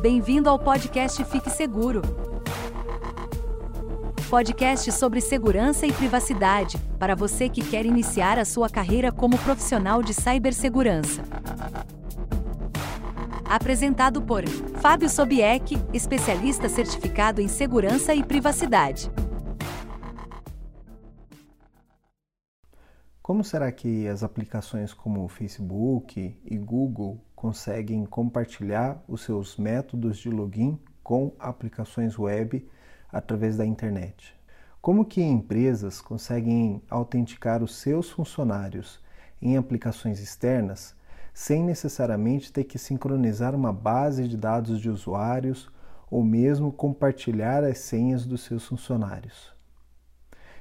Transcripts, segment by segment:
Bem-vindo ao podcast Fique Seguro. Podcast sobre segurança e privacidade, para você que quer iniciar a sua carreira como profissional de cibersegurança. Apresentado por Fábio Sobieck, especialista certificado em segurança e privacidade. Como será que as aplicações como Facebook e Google conseguem compartilhar os seus métodos de login com aplicações web através da internet? Como que empresas conseguem autenticar os seus funcionários em aplicações externas sem necessariamente ter que sincronizar uma base de dados de usuários ou mesmo compartilhar as senhas dos seus funcionários?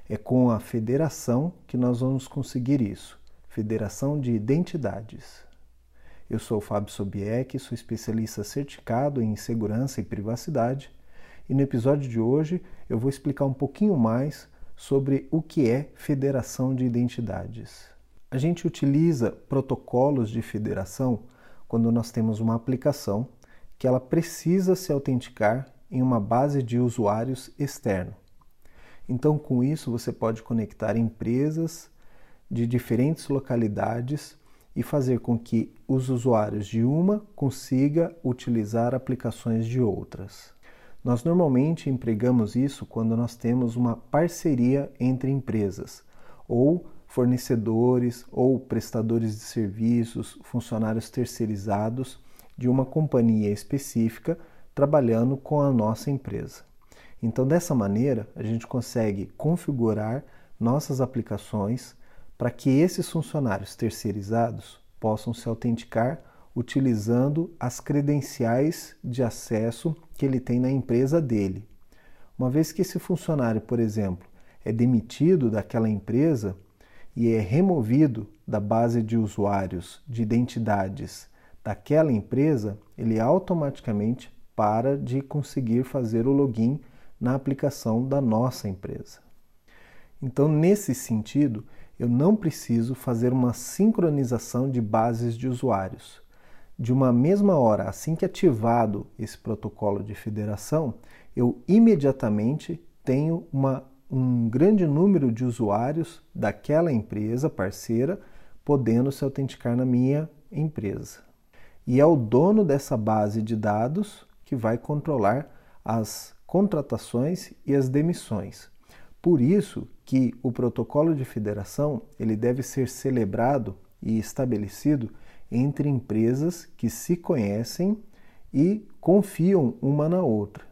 É com a federação que nós vamos conseguir isso. Federação de Identidades. Eu sou o Fábio Sobieck, sou especialista certificado em segurança e privacidade, e no episódio de hoje eu vou explicar um pouquinho mais sobre o que é federação de identidades. A gente utiliza protocolos de federação quando nós temos uma aplicação que ela precisa se autenticar em uma base de usuários externo. Então, com isso, você pode conectar empresas de diferentes localidades e fazer com que os usuários de uma consiga utilizar aplicações de outras. Nós normalmente empregamos isso quando nós temos uma parceria entre empresas ou fornecedores ou prestadores de serviços, funcionários terceirizados de uma companhia específica trabalhando com a nossa empresa. Então, dessa maneira, a gente consegue configurar nossas aplicações para que esses funcionários terceirizados possam se autenticar utilizando as credenciais de acesso que ele tem na empresa dele. Uma vez que esse funcionário, por exemplo, é demitido daquela empresa e é removido da base de usuários de identidades daquela empresa, ele automaticamente para de conseguir fazer o login na aplicação da nossa empresa. Então, nesse sentido, eu não preciso fazer uma sincronização de bases de usuários. De uma mesma hora, assim que ativado esse protocolo de federação, eu imediatamente tenho uma, um grande número de usuários daquela empresa parceira podendo se autenticar na minha empresa. E é o dono dessa base de dados que vai controlar as contratações e as demissões. Por isso que o protocolo de federação ele deve ser celebrado e estabelecido entre empresas que se conhecem e confiam uma na outra.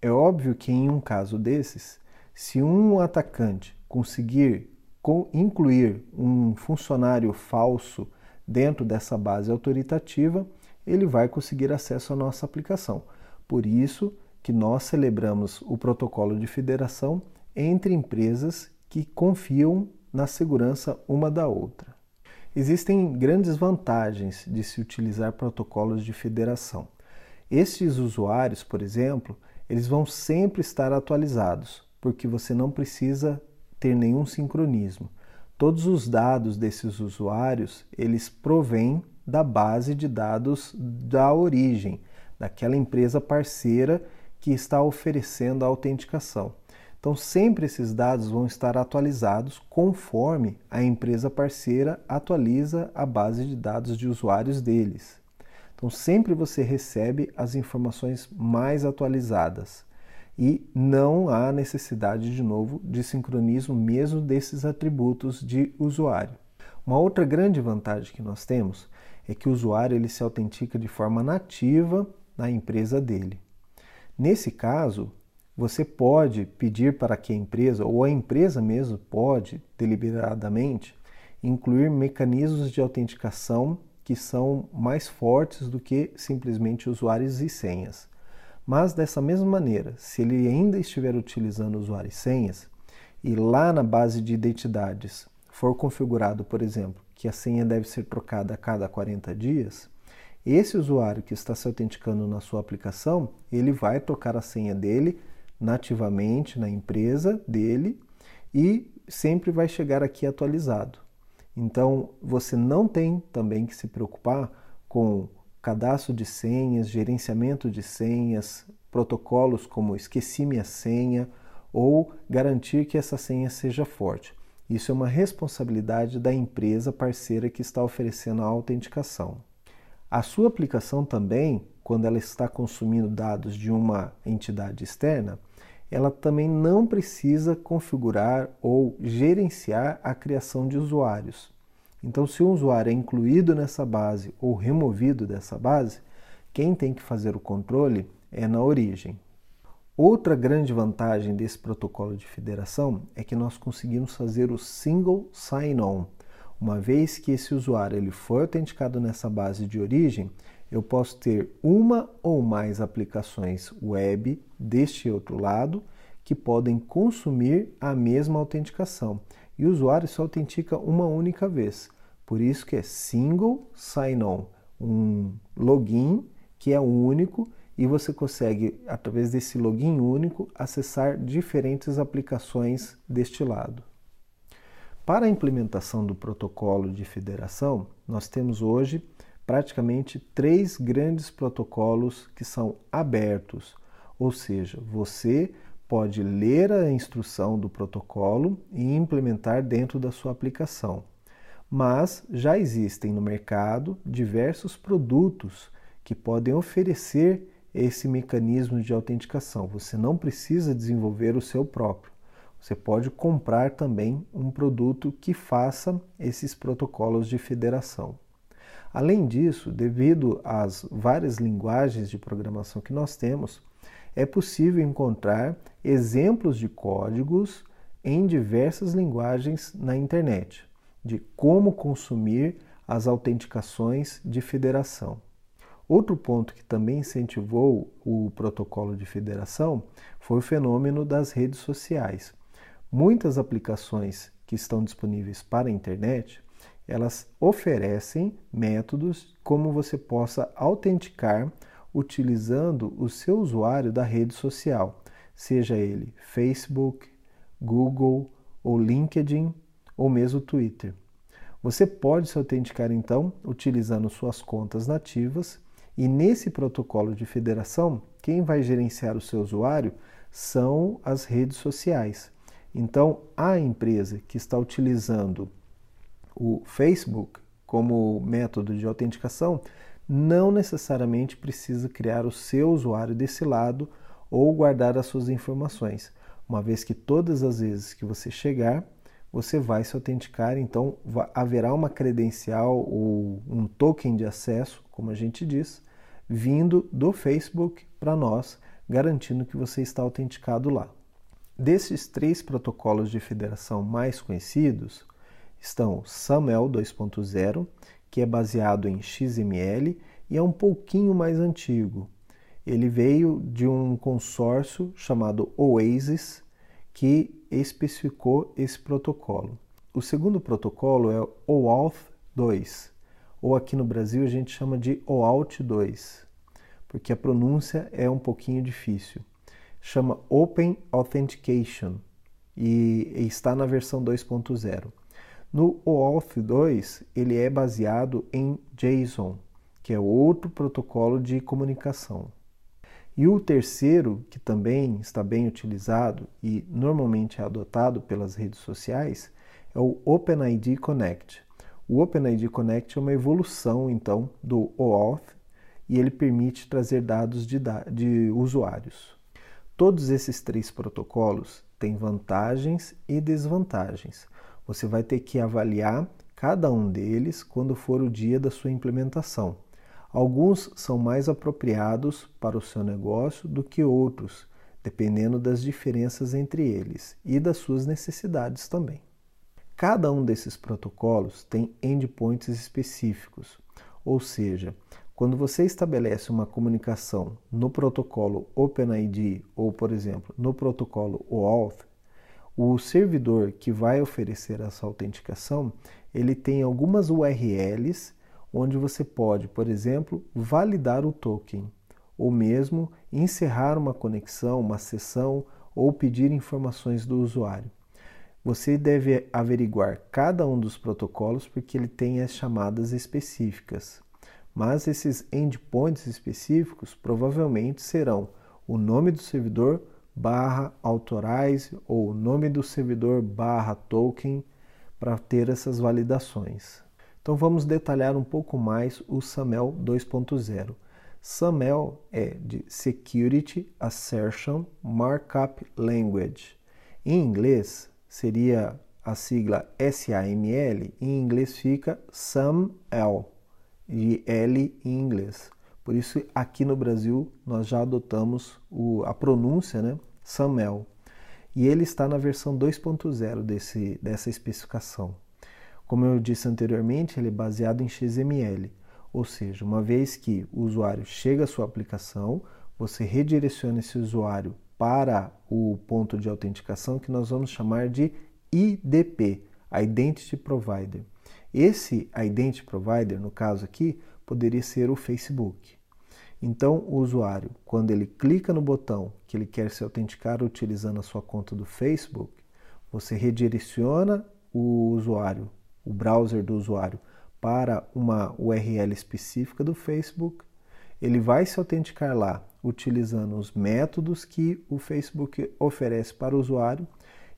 É óbvio que em um caso desses, se um atacante conseguir incluir um funcionário falso dentro dessa base autoritativa, ele vai conseguir acesso à nossa aplicação. Por isso, que nós celebramos o protocolo de federação entre empresas que confiam na segurança uma da outra. Existem grandes vantagens de se utilizar protocolos de federação. Estes usuários, por exemplo, eles vão sempre estar atualizados, porque você não precisa ter nenhum sincronismo. Todos os dados desses usuários, eles provêm da base de dados da origem, daquela empresa parceira que está oferecendo a autenticação. Então, sempre esses dados vão estar atualizados conforme a empresa parceira atualiza a base de dados de usuários deles. Então, sempre você recebe as informações mais atualizadas e não há necessidade de novo de sincronismo mesmo desses atributos de usuário. Uma outra grande vantagem que nós temos é que o usuário ele se autentica de forma nativa na empresa dele. Nesse caso, você pode pedir para que a empresa, ou a empresa mesmo pode, deliberadamente, incluir mecanismos de autenticação que são mais fortes do que simplesmente usuários e senhas. Mas dessa mesma maneira, se ele ainda estiver utilizando usuários e senhas, e lá na base de identidades for configurado, por exemplo, que a senha deve ser trocada a cada 40 dias, esse usuário que está se autenticando na sua aplicação, ele vai trocar a senha dele nativamente na empresa dele e sempre vai chegar aqui atualizado. Então, você não tem também que se preocupar com cadastro de senhas, gerenciamento de senhas, protocolos como esqueci minha senha ou garantir que essa senha seja forte. Isso é uma responsabilidade da empresa parceira que está oferecendo a autenticação. A sua aplicação também, quando ela está consumindo dados de uma entidade externa, ela também não precisa configurar ou gerenciar a criação de usuários. Então, se um usuário é incluído nessa base ou removido dessa base, quem tem que fazer o controle é na origem. Outra grande vantagem desse protocolo de federação é que nós conseguimos fazer o single sign-on. Uma vez que esse usuário ele foi autenticado nessa base de origem, eu posso ter uma ou mais aplicações web deste outro lado que podem consumir a mesma autenticação. E o usuário só autentica uma única vez. Por isso que é single sign-on, um login que é único e você consegue, através desse login único, acessar diferentes aplicações deste lado. Para a implementação do protocolo de federação, nós temos hoje praticamente três grandes protocolos que são abertos, ou seja, você pode ler a instrução do protocolo e implementar dentro da sua aplicação. Mas já existem no mercado diversos produtos que podem oferecer esse mecanismo de autenticação. Você não precisa desenvolver o seu próprio. Você pode comprar também um produto que faça esses protocolos de federação. Além disso, devido às várias linguagens de programação que nós temos, é possível encontrar exemplos de códigos em diversas linguagens na internet, de como consumir as autenticações de federação. Outro ponto que também incentivou o protocolo de federação foi o fenômeno das redes sociais. Muitas aplicações que estão disponíveis para a internet, elas oferecem métodos como você possa autenticar utilizando o seu usuário da rede social, seja ele Facebook, Google ou LinkedIn ou mesmo Twitter. Você pode se autenticar então utilizando suas contas nativas e nesse protocolo de federação, quem vai gerenciar o seu usuário são as redes sociais. Então, a empresa que está utilizando o Facebook como método de autenticação não necessariamente precisa criar o seu usuário desse lado ou guardar as suas informações, uma vez que todas as vezes que você chegar, você vai se autenticar, então haverá uma credencial ou um token de acesso, como a gente diz, vindo do Facebook para nós, garantindo que você está autenticado lá. Desses três protocolos de federação mais conhecidos estão SAML 2.0, que é baseado em XML e é um pouquinho mais antigo. Ele veio de um consórcio chamado Oasis, que especificou esse protocolo. O segundo protocolo é o OAuth 2, ou aqui no Brasil a gente chama de OAuth 2, porque a pronúncia é um pouquinho difícil. Chama Open Authentication e está na versão 2.0. No OAuth 2, ele é baseado em JSON, que é outro protocolo de comunicação. E o terceiro, que também está bem utilizado e normalmente é adotado pelas redes sociais, é o OpenID Connect. O OpenID Connect é uma evolução, então, do OAuth e ele permite trazer dados de, de usuários. Todos esses três protocolos têm vantagens e desvantagens. Você vai ter que avaliar cada um deles quando for o dia da sua implementação. Alguns são mais apropriados para o seu negócio do que outros, dependendo das diferenças entre eles e das suas necessidades também. Cada um desses protocolos tem endpoints específicos, ou seja, quando você estabelece uma comunicação no protocolo OpenID ou, por exemplo, no protocolo OAuth, o servidor que vai oferecer essa autenticação, ele tem algumas URLs onde você pode, por exemplo, validar o token, ou mesmo encerrar uma conexão, uma sessão ou pedir informações do usuário. Você deve averiguar cada um dos protocolos porque ele tem as chamadas específicas. mas esses endpoints específicos provavelmente serão o nome do servidor barra authorize ou nome do servidor barra token para ter essas validações. Então vamos detalhar um pouco mais o SAML 2.0. SAML é de Security Assertion Markup Language. Em inglês seria a sigla SAML, em inglês fica SAML, de L em inglês. Por isso, aqui no Brasil, nós já adotamos o, a pronúncia, né? SAML. E ele está na versão 2.0 dessa especificação. Como eu disse anteriormente, ele é baseado em XML, ou seja, uma vez que o usuário chega à sua aplicação, você redireciona esse usuário para o ponto de autenticação que nós vamos chamar de IDP, Identity Provider. Esse Identity Provider, no caso aqui, poderia ser o Facebook. Então, o usuário, quando ele clica no botão que ele quer se autenticar utilizando a sua conta do Facebook, você redireciona o usuário, o browser do usuário, para uma URL específica do Facebook. Ele vai se autenticar lá utilizando os métodos que o Facebook oferece para o usuário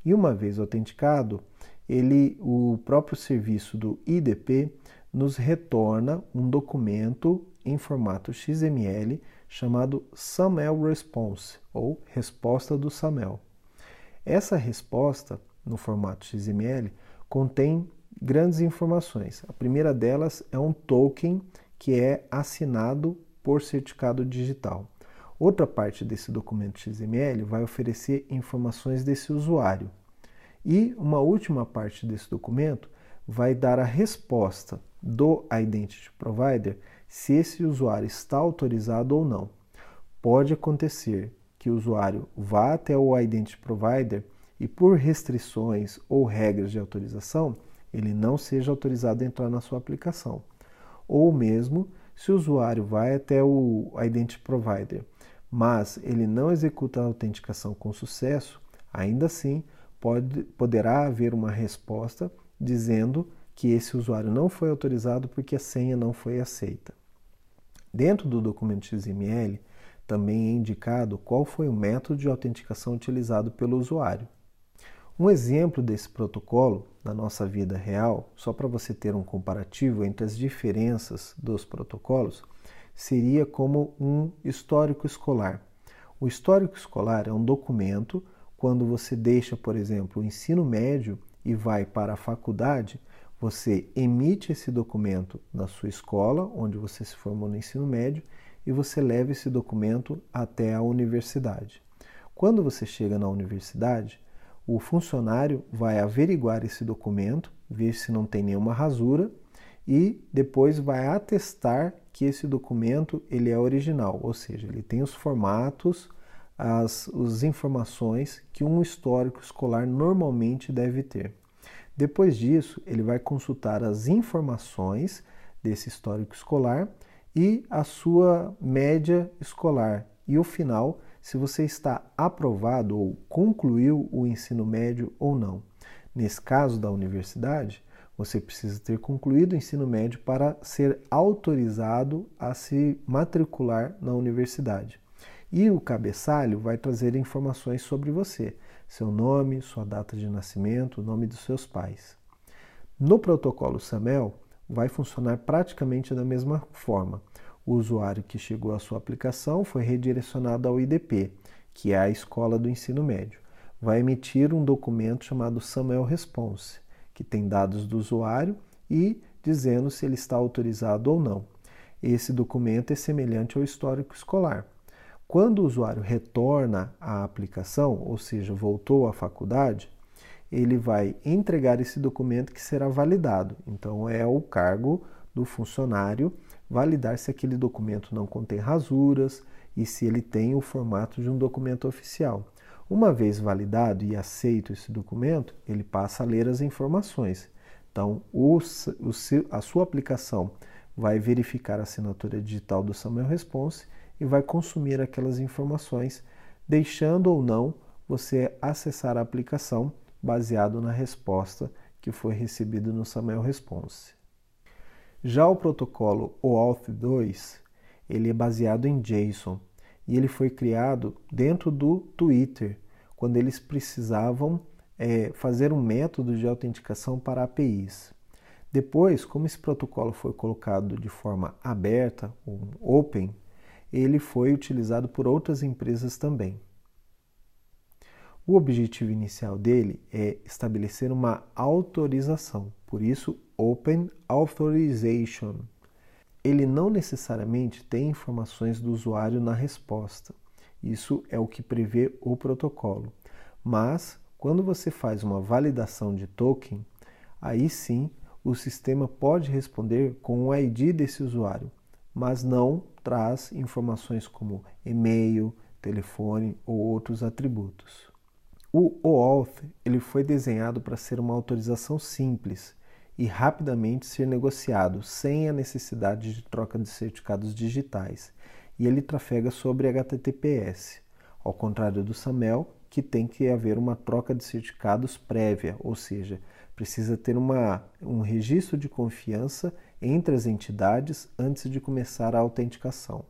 e uma vez autenticado, ele, o próprio serviço do IDP nos retorna um documento em formato XML chamado SAML Response ou resposta do SAML. Essa resposta no formato XML contém grandes informações. A primeira delas é um token que é assinado por certificado digital. Outra parte desse documento XML vai oferecer informações desse usuário. E uma última parte desse documento vai dar a resposta do Identity Provider se esse usuário está autorizado ou não. Pode acontecer que o usuário vá até o Identity Provider e, por restrições ou regras de autorização, ele não seja autorizado a entrar na sua aplicação. Ou mesmo se o usuário vai até o Identity Provider, mas ele não executa a autenticação com sucesso, ainda assim pode, poderá haver uma resposta dizendo que esse usuário não foi autorizado porque a senha não foi aceita. Dentro do documento XML, também é indicado qual foi o método de autenticação utilizado pelo usuário. Um exemplo desse protocolo na nossa vida real, só para você ter um comparativo entre as diferenças dos protocolos, seria como um histórico escolar. O histórico escolar é um documento quando você deixa, por exemplo, o ensino médio e vai para a faculdade, você emite esse documento na sua escola, onde você se formou no ensino médio, e você leva esse documento até a universidade. Quando você chega na universidade, o funcionário vai averiguar esse documento, ver se não tem nenhuma rasura e depois vai atestar que esse documento ele é original, ou seja, ele tem os formatos, as, as informações que um histórico escolar normalmente deve ter. Depois disso, ele vai consultar as informações desse histórico escolar e a sua média escolar. E o final, se você está aprovado ou concluiu o ensino médio ou não. Nesse caso da universidade, você precisa ter concluído o ensino médio para ser autorizado a se matricular na universidade. E o cabeçalho vai trazer informações sobre você, seu nome, sua data de nascimento, o nome dos seus pais. No protocolo SAML, vai funcionar praticamente da mesma forma. O usuário que chegou à sua aplicação foi redirecionado ao IDP, que é a escola do ensino médio. Vai emitir um documento chamado SAML Response, que tem dados do usuário e dizendo se ele está autorizado ou não. Esse documento é semelhante ao histórico escolar. Quando o usuário retorna à aplicação, ou seja, voltou à faculdade, ele vai entregar esse documento que será validado. Então, é o cargo do funcionário validar se aquele documento não contém rasuras e se ele tem o formato de um documento oficial. Uma vez validado e aceito esse documento, ele passa a ler as informações. Então, o, o, a sua aplicação vai verificar a assinatura digital do Samuel Response e vai consumir aquelas informações, deixando ou não você acessar a aplicação baseado na resposta que foi recebida no Samuel Response. Já o protocolo OAuth 2, ele é baseado em JSON e ele foi criado dentro do Twitter, quando eles precisavam é, fazer um método de autenticação para APIs. Depois, como esse protocolo foi colocado de forma aberta, um open, ele foi utilizado por outras empresas também. O objetivo inicial dele é estabelecer uma autorização, por isso Open Authorization. Ele não necessariamente tem informações do usuário na resposta. Isso é o que prevê o protocolo. Mas quando você faz uma validação de token, aí sim o sistema pode responder com o ID desse usuário, mas não traz informações como e-mail, telefone ou outros atributos. O OAuth ele foi desenhado para ser uma autorização simples e rapidamente ser negociado sem a necessidade de troca de certificados digitais, e ele trafega sobre HTTPS, ao contrário do SAML, que tem que haver uma troca de certificados prévia, ou seja, precisa ter uma, um registro de confiança entre as entidades antes de começar a autenticação.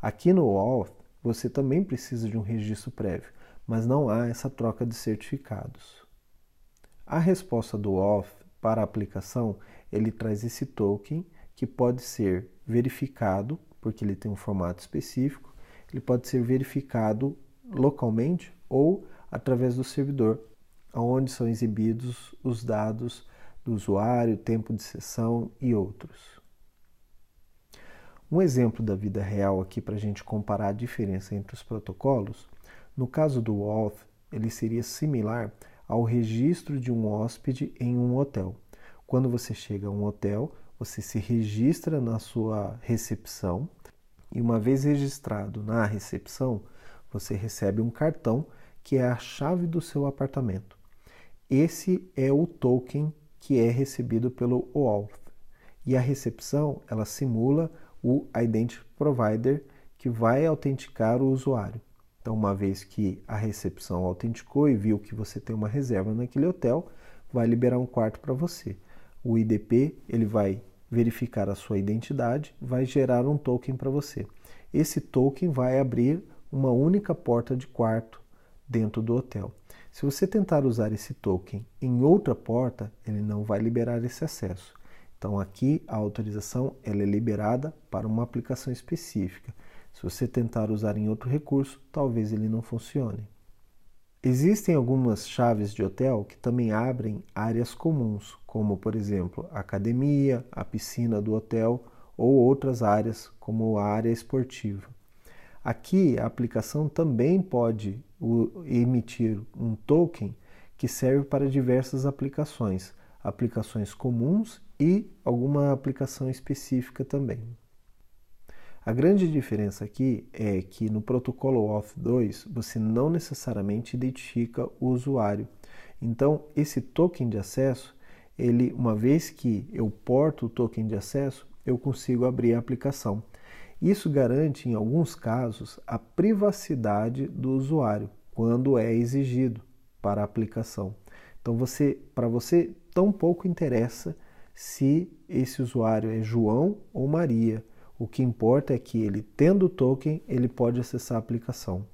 Aqui no OAuth, você também precisa de um registro prévio, mas não há essa troca de certificados. A resposta do OAuth para a aplicação, ele traz esse token que pode ser verificado, porque ele tem um formato específico, ele pode ser verificado localmente ou através do servidor, onde são exibidos os dados do usuário, tempo de sessão e outros. Um exemplo da vida real aqui para a gente comparar a diferença entre os protocolos, no caso do Auth, ele seria similar ao registro de um hóspede em um hotel. Quando você chega a um hotel, você se registra na sua recepção e uma vez registrado na recepção, você recebe um cartão que é a chave do seu apartamento. Esse é o token que é recebido pelo OAuth. E a recepção, ela simula o Identity Provider que vai autenticar o usuário. Então, uma vez que a recepção autenticou e viu que você tem uma reserva naquele hotel, vai liberar um quarto para você. O IDP ele vai verificar a sua identidade, vai gerar um token para você. Esse token vai abrir uma única porta de quarto dentro do hotel. Se você tentar usar esse token em outra porta, ele não vai liberar esse acesso. Então aqui a autorização ela é liberada para uma aplicação específica. Se você tentar usar em outro recurso, talvez ele não funcione. Existem algumas chaves de hotel que também abrem áreas comuns, como por exemplo a academia, a piscina do hotel ou outras áreas, como a área esportiva. Aqui a aplicação também pode emitir um token que serve para diversas aplicações, aplicações comuns e alguma aplicação específica também. A grande diferença aqui é que no protocolo Auth2 você não necessariamente identifica o usuário. Então, esse token de acesso, ele, uma vez que eu porto o token de acesso, eu consigo abrir a aplicação. Isso garante, em alguns casos, a privacidade do usuário quando é exigido para a aplicação. Então, você, para você, tão pouco interessa se esse usuário é João ou Maria o que importa é que ele, tendo o token, ele pode acessar a aplicação.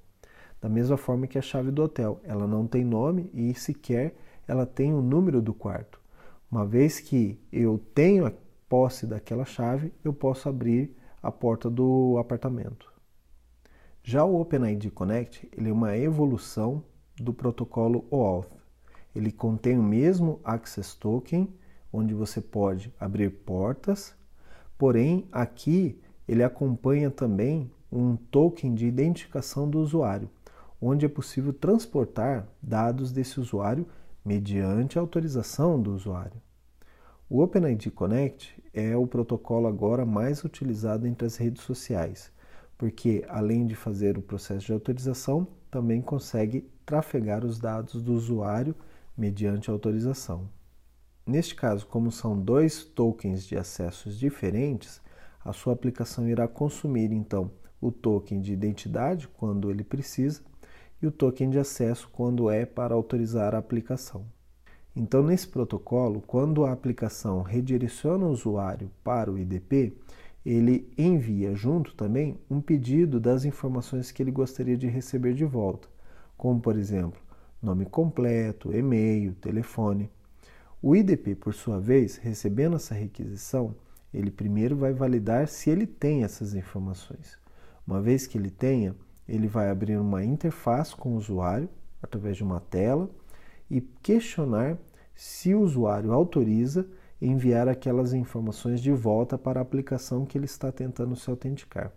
Da mesma forma que a chave do hotel, ela não tem nome e sequer ela tem o número do quarto. Uma vez que eu tenho a posse daquela chave, eu posso abrir a porta do apartamento. Já o OpenID Connect ele é uma evolução do protocolo OAuth. Ele contém o mesmo Access Token, onde você pode abrir portas Porém, aqui ele acompanha também um token de identificação do usuário, onde é possível transportar dados desse usuário mediante autorização do usuário. O OpenID Connect é o protocolo agora mais utilizado entre as redes sociais, porque além de fazer o processo de autorização, também consegue trafegar os dados do usuário mediante autorização. Neste caso, como são dois tokens de acessos diferentes, a sua aplicação irá consumir então o token de identidade quando ele precisa e o token de acesso quando é para autorizar a aplicação. Então, nesse protocolo, quando a aplicação redireciona o usuário para o IDP, ele envia junto também um pedido das informações que ele gostaria de receber de volta, como por exemplo, nome completo, e-mail, telefone. O IDP, por sua vez, recebendo essa requisição, ele primeiro vai validar se ele tem essas informações. Uma vez que ele tenha, ele vai abrir uma interface com o usuário através de uma tela e questionar se o usuário autoriza enviar aquelas informações de volta para a aplicação que ele está tentando se autenticar.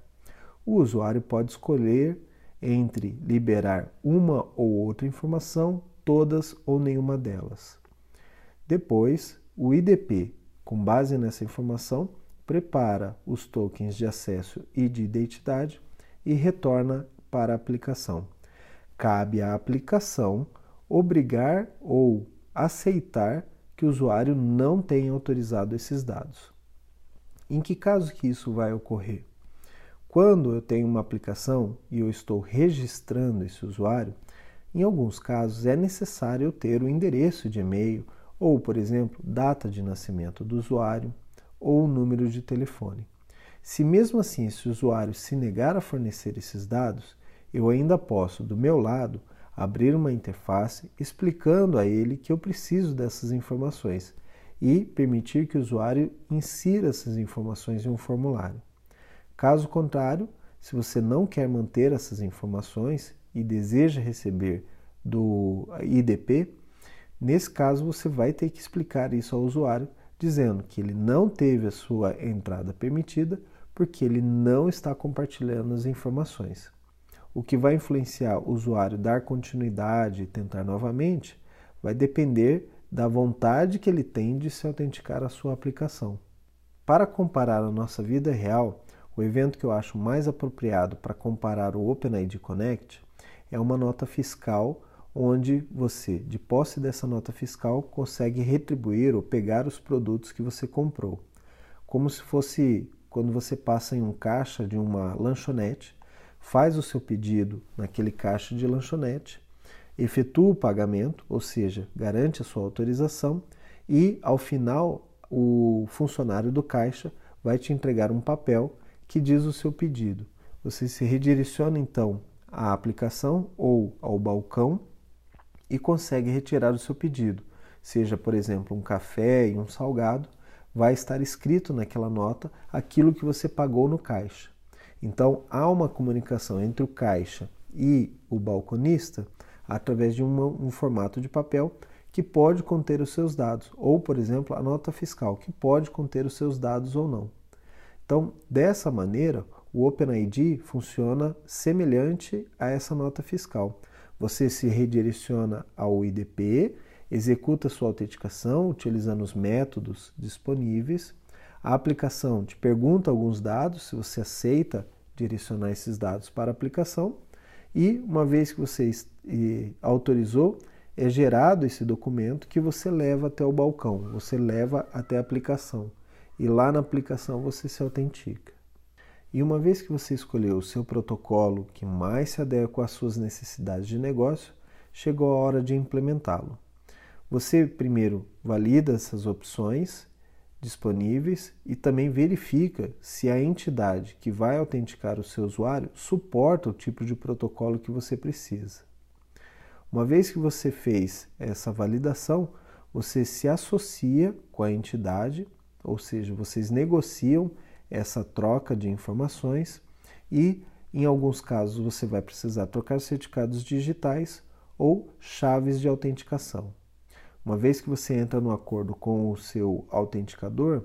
O usuário pode escolher entre liberar uma ou outra informação, todas ou nenhuma delas. Depois, o IDP, com base nessa informação, prepara os tokens de acesso e de identidade e retorna para a aplicação. Cabe à aplicação obrigar ou aceitar que o usuário não tenha autorizado esses dados. Em que caso que isso vai ocorrer? Quando eu tenho uma aplicação e eu estou registrando esse usuário, em alguns casos é necessário eu ter o endereço de e-mail ou, por exemplo, data de nascimento do usuário ou número de telefone. Se mesmo assim esse usuário se negar a fornecer esses dados, eu ainda posso, do meu lado, abrir uma interface explicando a ele que eu preciso dessas informações e permitir que o usuário insira essas informações em um formulário. Caso contrário, se você não quer manter essas informações e deseja receber do IDP, nesse caso você vai ter que explicar isso ao usuário, dizendo que ele não teve a sua entrada permitida porque ele não está compartilhando as informações. O que vai influenciar o usuário dar continuidade e tentar novamente vai depender da vontade que ele tem de se autenticar à sua aplicação. Para comparar a nossa vida real, o evento que eu acho mais apropriado para comparar o OpenID Connect é uma nota fiscal onde você, de posse dessa nota fiscal, consegue retribuir ou pegar os produtos que você comprou. Como se fosse quando você passa em um caixa de uma lanchonete faz o seu pedido naquele caixa de lanchonete, efetua o pagamento, ou seja, garante a sua autorização e ao final o funcionário do caixa vai te entregar um papel que diz o seu pedido. Você se redireciona então à aplicação ou ao balcão e consegue retirar o seu pedido. Seja, por exemplo, um café e um salgado, vai estar escrito naquela nota aquilo que você pagou no caixa. Então, há uma comunicação entre o caixa e o balconista através de uma, um formato de papel que pode conter os seus dados, ou, por exemplo, a nota fiscal, que pode conter os seus dados ou não. Então, dessa maneira, o OpenID funciona semelhante a essa nota fiscal. Você se redireciona ao IDP, executa sua autenticação utilizando os métodos disponíveis a aplicação te pergunta alguns dados, se você aceita direcionar esses dados para a aplicação, e uma vez que você autorizou, é gerado esse documento que você leva até o balcão, você leva até a aplicação. E lá na aplicação você se autentica. E uma vez que você escolheu o seu protocolo que mais se adequa às suas necessidades de negócio, chegou a hora de implementá-lo. Você primeiro valida essas opções disponíveis e também verifica se a entidade que vai autenticar o seu usuário suporta o tipo de protocolo que você precisa. Uma vez que você fez essa validação, você se associa com a entidade, ou seja, vocês negociam essa troca de informações e, em alguns casos, você vai precisar trocar certificados digitais ou chaves de autenticação. Uma vez que você entra no acordo com o seu autenticador,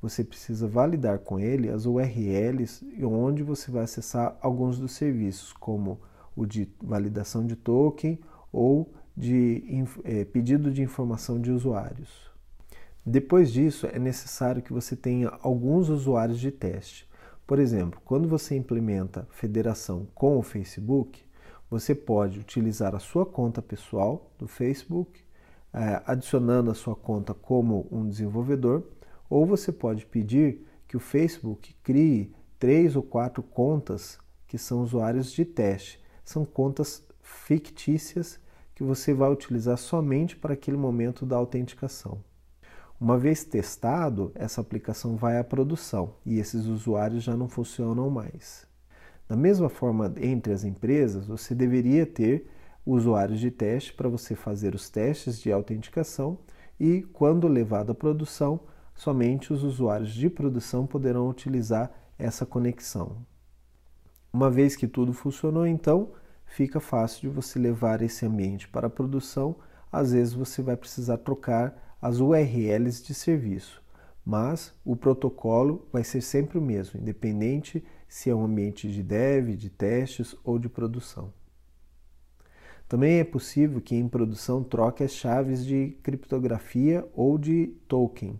você precisa validar com ele as URLs onde você vai acessar alguns dos serviços, como o de validação de token ou de é, pedido de informação de usuários. Depois disso, é necessário que você tenha alguns usuários de teste. Por exemplo, quando você implementa federação com o Facebook, você pode utilizar a sua conta pessoal do Facebook é, adicionando a sua conta como um desenvolvedor, ou você pode pedir que o Facebook crie três ou quatro contas que são usuários de teste. São contas fictícias que você vai utilizar somente para aquele momento da autenticação. Uma vez testado, essa aplicação vai à produção e esses usuários já não funcionam mais. Da mesma forma, entre as empresas, você deveria ter usuários de teste para você fazer os testes de autenticação e, quando levado à produção, somente os usuários de produção poderão utilizar essa conexão. Uma vez que tudo funcionou, então, fica fácil de você levar esse ambiente para a produção. Às vezes você vai precisar trocar as URLs de serviço, mas o protocolo vai ser sempre o mesmo, independente se é um ambiente de dev, de testes ou de produção. Também é possível que em produção troque as chaves de criptografia ou de token,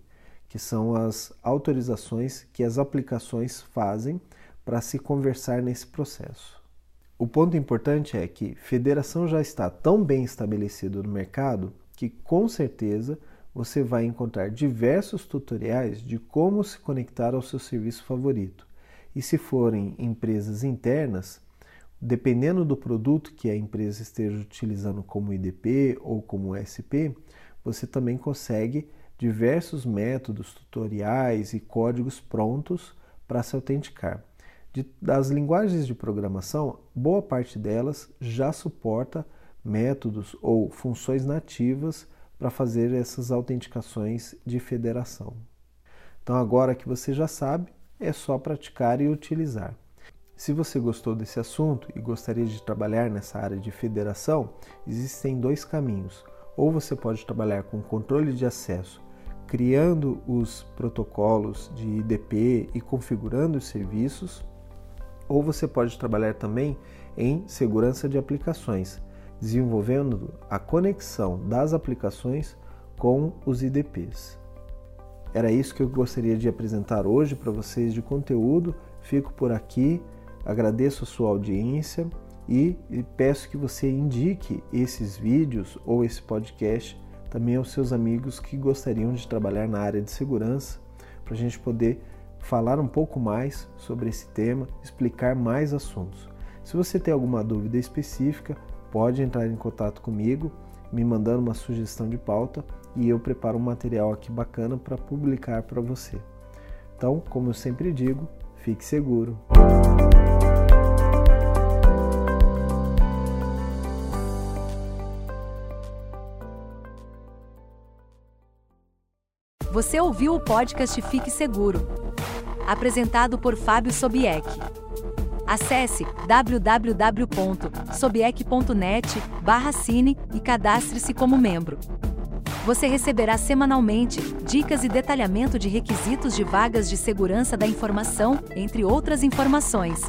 que são as autorizações que as aplicações fazem para se conversar nesse processo. O ponto importante é que federação já está tão bem estabelecido no mercado que com certeza você vai encontrar diversos tutoriais de como se conectar ao seu serviço favorito. E se forem empresas internas, dependendo do produto que a empresa esteja utilizando como IDP ou como SP, você também consegue diversos métodos, tutoriais e códigos prontos para se autenticar. De, das linguagens de programação, boa parte delas já suporta métodos ou funções nativas para fazer essas autenticações de federação. Então, agora que você já sabe, é só praticar e utilizar. Se você gostou desse assunto e gostaria de trabalhar nessa área de federação, existem dois caminhos. Ou você pode trabalhar com controle de acesso, criando os protocolos de IDP e configurando os serviços, ou você pode trabalhar também em segurança de aplicações, desenvolvendo a conexão das aplicações com os IDPs. Era isso que eu gostaria de apresentar hoje para vocês de conteúdo. Fico por aqui, agradeço a sua audiência e peço que você indique esses vídeos ou esse podcast também aos seus amigos que gostariam de trabalhar na área de segurança, para a gente poder falar um pouco mais sobre esse tema, explicar mais assuntos. Se você tem alguma dúvida específica, pode entrar em contato comigo, me mandando uma sugestão de pauta e eu preparo um material aqui bacana para publicar para você. Então, como eu sempre digo, fique seguro. Você ouviu o podcast Fique Seguro, apresentado por Fábio Sobieck. Acesse www.sobiec.net/cine e cadastre-se como membro. Você receberá semanalmente dicas e detalhamento de requisitos de vagas de segurança da informação, entre outras informações.